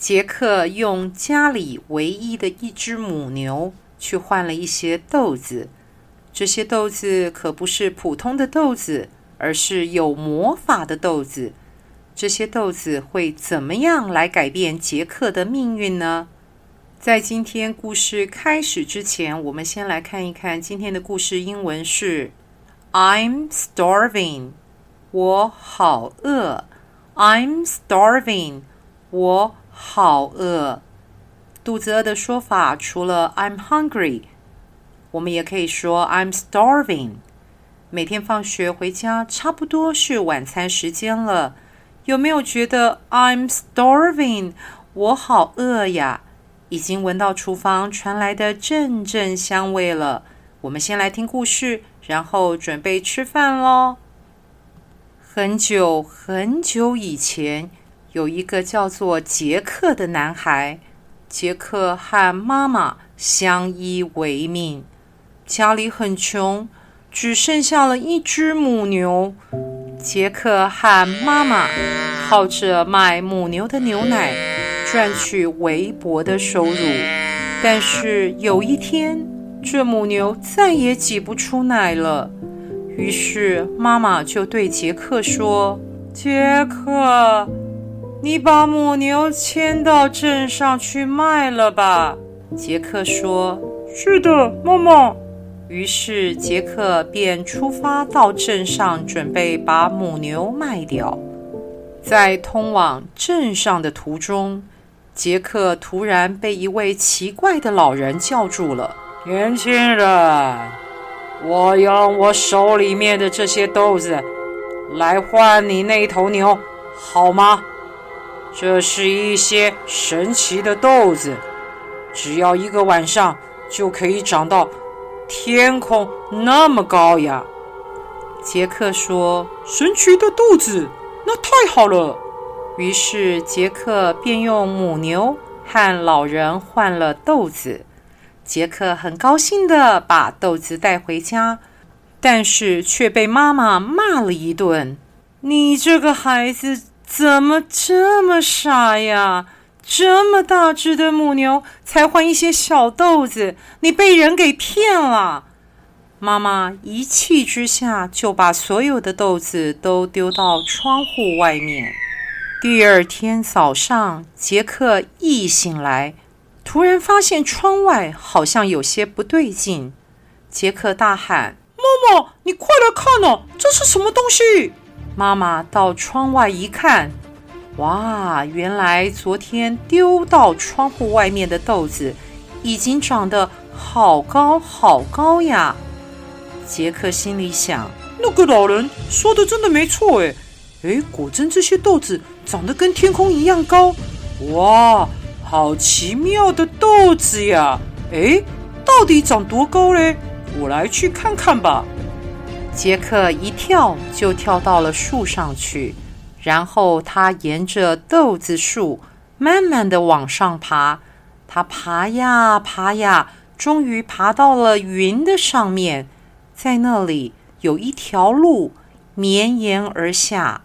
杰克用家里唯一的一只母牛去换了一些豆子，这些豆子可不是普通的豆子，而是有魔法的豆子。这些豆子会怎么样来改变杰克的命运呢？在今天故事开始之前，我们先来看一看今天的故事英文是 "I'm starving"，我好饿。"I'm starving"，我好饿。肚子饿的说法除了 "I'm hungry"，我们也可以说 "I'm starving"。每天放学回家，差不多是晚餐时间了，有没有觉得 "I'm starving"，我好饿呀？已经闻到厨房传来的阵阵香味了。我们先来听故事，然后准备吃饭喽。很久很久以前，有一个叫做杰克的男孩。杰克和妈妈相依为命，家里很穷，只剩下了一只母牛。杰克和妈妈靠着卖母牛的牛奶。赚取微薄的收入，但是有一天，这母牛再也挤不出奶了。于是妈妈就对杰克说：“杰克，你把母牛牵到镇上去卖了吧。”杰克说：“是的，妈妈。”于是杰克便出发到镇上，准备把母牛卖掉。在通往镇上的途中，杰克突然被一位奇怪的老人叫住了：“年轻人，我用我手里面的这些豆子来换你那头牛，好吗？这是一些神奇的豆子，只要一个晚上就可以长到天空那么高呀。”杰克说：“神奇的豆子，那太好了。”于是杰克便用母牛和老人换了豆子。杰克很高兴的把豆子带回家，但是却被妈妈骂了一顿：“你这个孩子怎么这么傻呀？这么大只的母牛才换一些小豆子，你被人给骗了！”妈妈一气之下就把所有的豆子都丢到窗户外面。第二天早上，杰克一醒来，突然发现窗外好像有些不对劲。杰克大喊：“妈妈，你快来看呐，这是什么东西？”妈妈到窗外一看，哇，原来昨天丢到窗户外面的豆子已经长得好高好高呀！杰克心里想：“那个老人说的真的没错，哎。”哎，果真这些豆子长得跟天空一样高，哇，好奇妙的豆子呀！哎，到底长多高嘞？我来去看看吧。杰克一跳就跳到了树上去，然后他沿着豆子树慢慢地往上爬。他爬呀爬呀，终于爬到了云的上面，在那里有一条路绵延而下。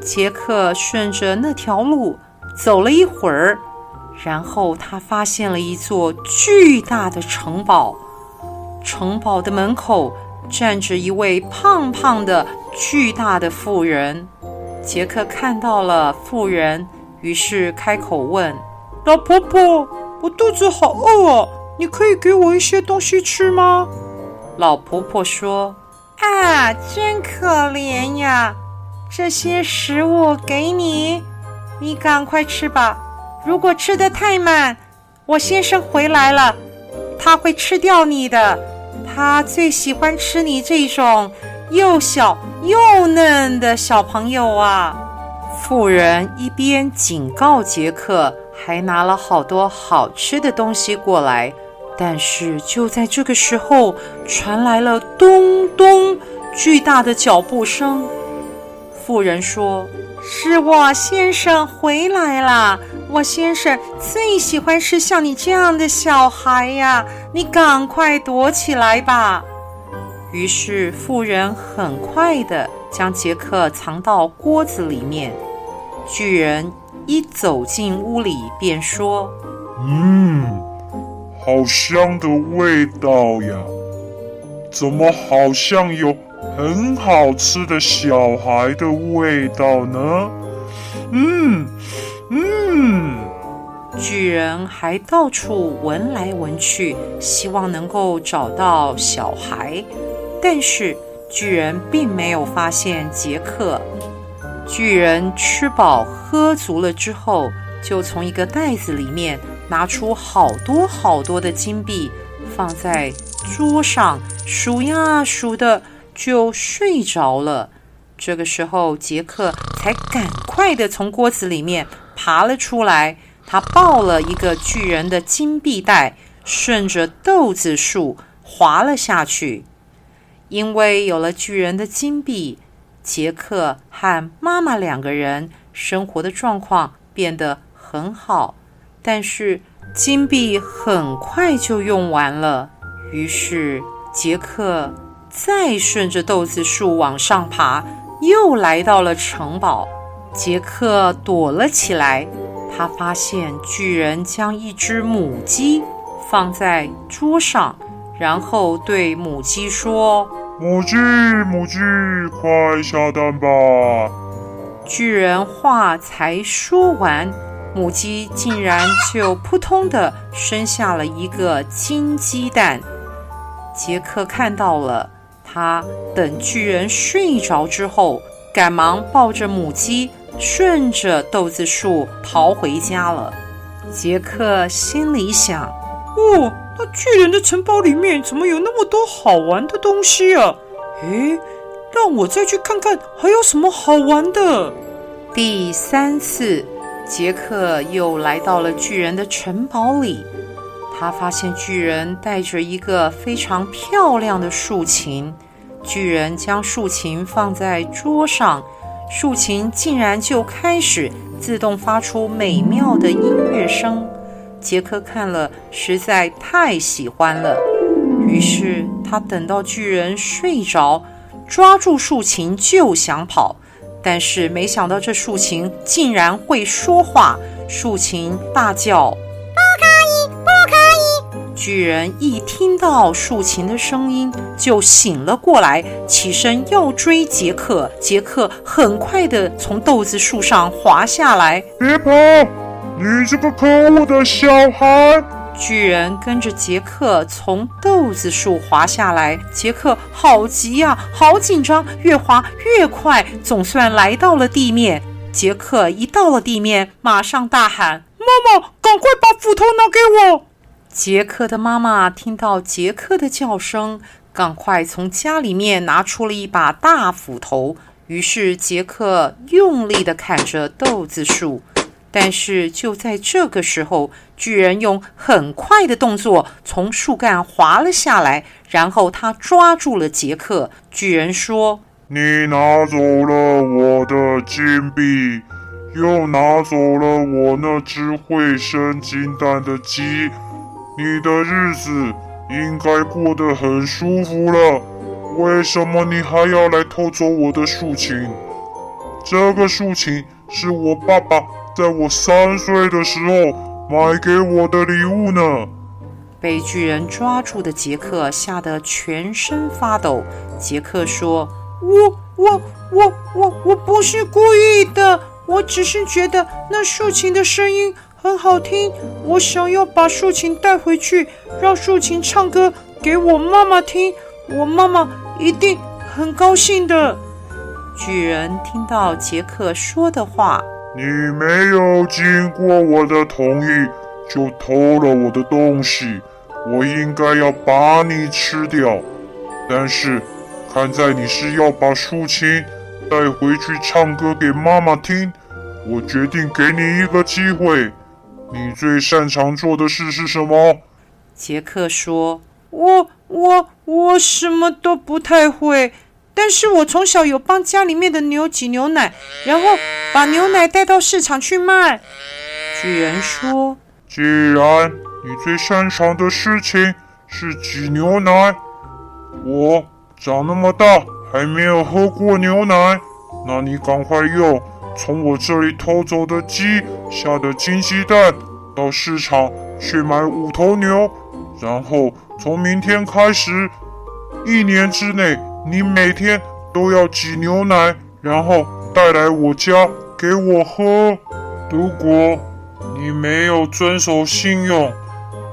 杰克顺着那条路走了一会儿，然后他发现了一座巨大的城堡。城堡的门口站着一位胖胖的、巨大的妇人。杰克看到了妇人，于是开口问：“老婆婆，我肚子好饿啊，你可以给我一些东西吃吗？”老婆婆说：“啊，真可怜呀。”这些食物给你，你赶快吃吧。如果吃得太慢，我先生回来了，他会吃掉你的。他最喜欢吃你这种又小又嫩的小朋友啊。妇人一边警告杰克还拿了好多好吃的东西过来。但是就在这个时候，传来了咚咚巨大的脚步声。妇人说：“是我先生回来了。我先生最喜欢是像你这样的小孩呀，你赶快躲起来吧。”于是妇人很快地将杰克藏到锅子里面。巨人一走进屋里，便说：“嗯，好香的味道呀！怎么好像有很好吃的小孩的味道呢？”嗯嗯。巨人还到处闻来闻去，希望能够找到小孩。但是巨人并没有发现杰克。巨人吃饱喝足了之后，就从一个袋子里面拿出好多好多的金币，放在桌上数呀数的，就睡着了。这个时候，杰克才赶快地从锅子里面爬了出来。他抱了一个巨人的金币袋，顺着豆子树滑了下去。因为有了巨人的金币，杰克和妈妈两个人生活的状况变得很好。但是金币很快就用完了，于是杰克再顺着豆子树往上爬，又来到了城堡。杰克躲了起来，他发现巨人将一只母鸡放在桌上，然后对母鸡说。母鸡，母鸡，快下蛋吧！巨人话才说完，母鸡竟然就扑通的生下了一个金鸡蛋。杰克看到了，他等巨人睡着之后，赶忙抱着母鸡，顺着豆子树逃回家了。杰克心里想：哦。那巨人的城堡里面怎么有那么多好玩的东西啊？诶，让我再去看看还有什么好玩的。第三次，杰克又来到了巨人的城堡里，他发现巨人带着一个非常漂亮的竖琴。巨人将竖琴放在桌上，竖琴竟然就开始自动发出美妙的音乐声。杰克看了，实在太喜欢了。于是他等到巨人睡着，抓住竖琴就想跑，但是没想到这竖琴竟然会说话。竖琴大叫：“，！”巨人一听到竖琴的声音，就醒了过来，起身要追杰克。杰克很快的从豆子树上滑下来，别跑！你这个可恶的小孩！巨人跟着杰克从豆子树滑下来，杰克好急呀，好紧张，越滑越快，总算来到了地面。杰克一到了地面，马上大喊：“妈妈，赶快把斧头拿给我！”杰克的妈妈听到杰克的叫声，赶快从家里面拿出了一把大斧头。于是杰克用力地砍着豆子树。但是就在这个时候，巨人用很快的动作从树干滑了下来，然后他抓住了杰克。巨人说：“你拿走了我的金币，又拿走了我那只会生金蛋的鸡，你的日子应该过得很舒服了。为什么你还要来偷走我的竖琴？这个竖琴是我爸爸。”在我三岁的时候买给我的礼物呢。被巨人抓住的杰克吓得全身发抖。杰克说：“我、我、我、我、我不是故意的，我只是觉得那竖琴的声音很好听，我想要把竖琴带回去，让竖琴唱歌给我妈妈听，我妈妈一定很高兴的。”巨人听到杰克说的话。你没有经过我的同意就偷了我的东西，我应该要把你吃掉。但是，看在你是要把竖琴带回去唱歌给妈妈听，我决定给你一个机会。你最擅长做的事是什么？杰克说：“我我我什么都不太会，但是我从小有帮家里面的牛挤牛奶，然后把牛奶带到市场去卖。”巨人说：“既然你最擅长的事情是挤牛奶，我长那么大还没有喝过牛奶，那你赶快用从我这里偷走的鸡下的金鸡蛋到市场去买五头牛，然后从明天开始，一年之内你每天都要挤牛奶，然后带来我家给我喝。如果你没有遵守信用，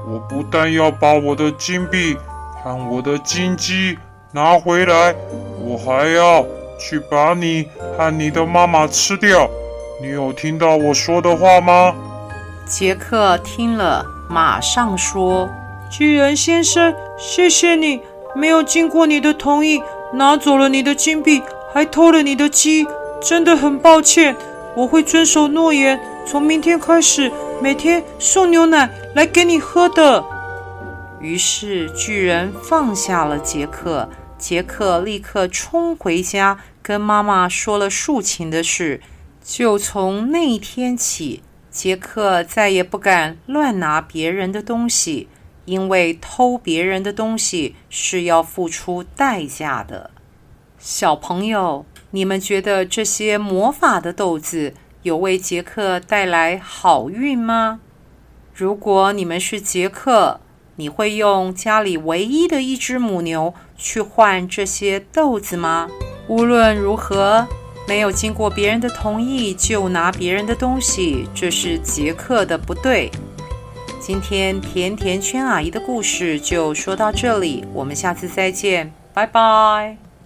我不但要把我的金币和我的金鸡拿回来，我还要去把你和你的妈妈吃掉。你有听到我说的话吗？杰克听了，马上说：“巨人先生，谢谢你，没有经过你的同意，拿走了你的金币，还偷了你的鸡，真的很抱歉。我会遵守诺言，从明天开始，每天送牛奶来给你喝的。”于是巨人放下了杰克，杰克立刻冲回家，跟妈妈说了事情的事。就从那天起，杰克再也不敢乱拿别人的东西，因为偷别人的东西是要付出代价的。小朋友，你们觉得这些魔法的豆子有为杰克带来好运吗？如果你们是杰克，你会用家里唯一的一只母牛去换这些豆子吗？无论如何，没有经过别人的同意就拿别人的东西，这是杰克的不对。今天甜甜圈阿姨的故事就说到这里，我们下次再见，拜拜。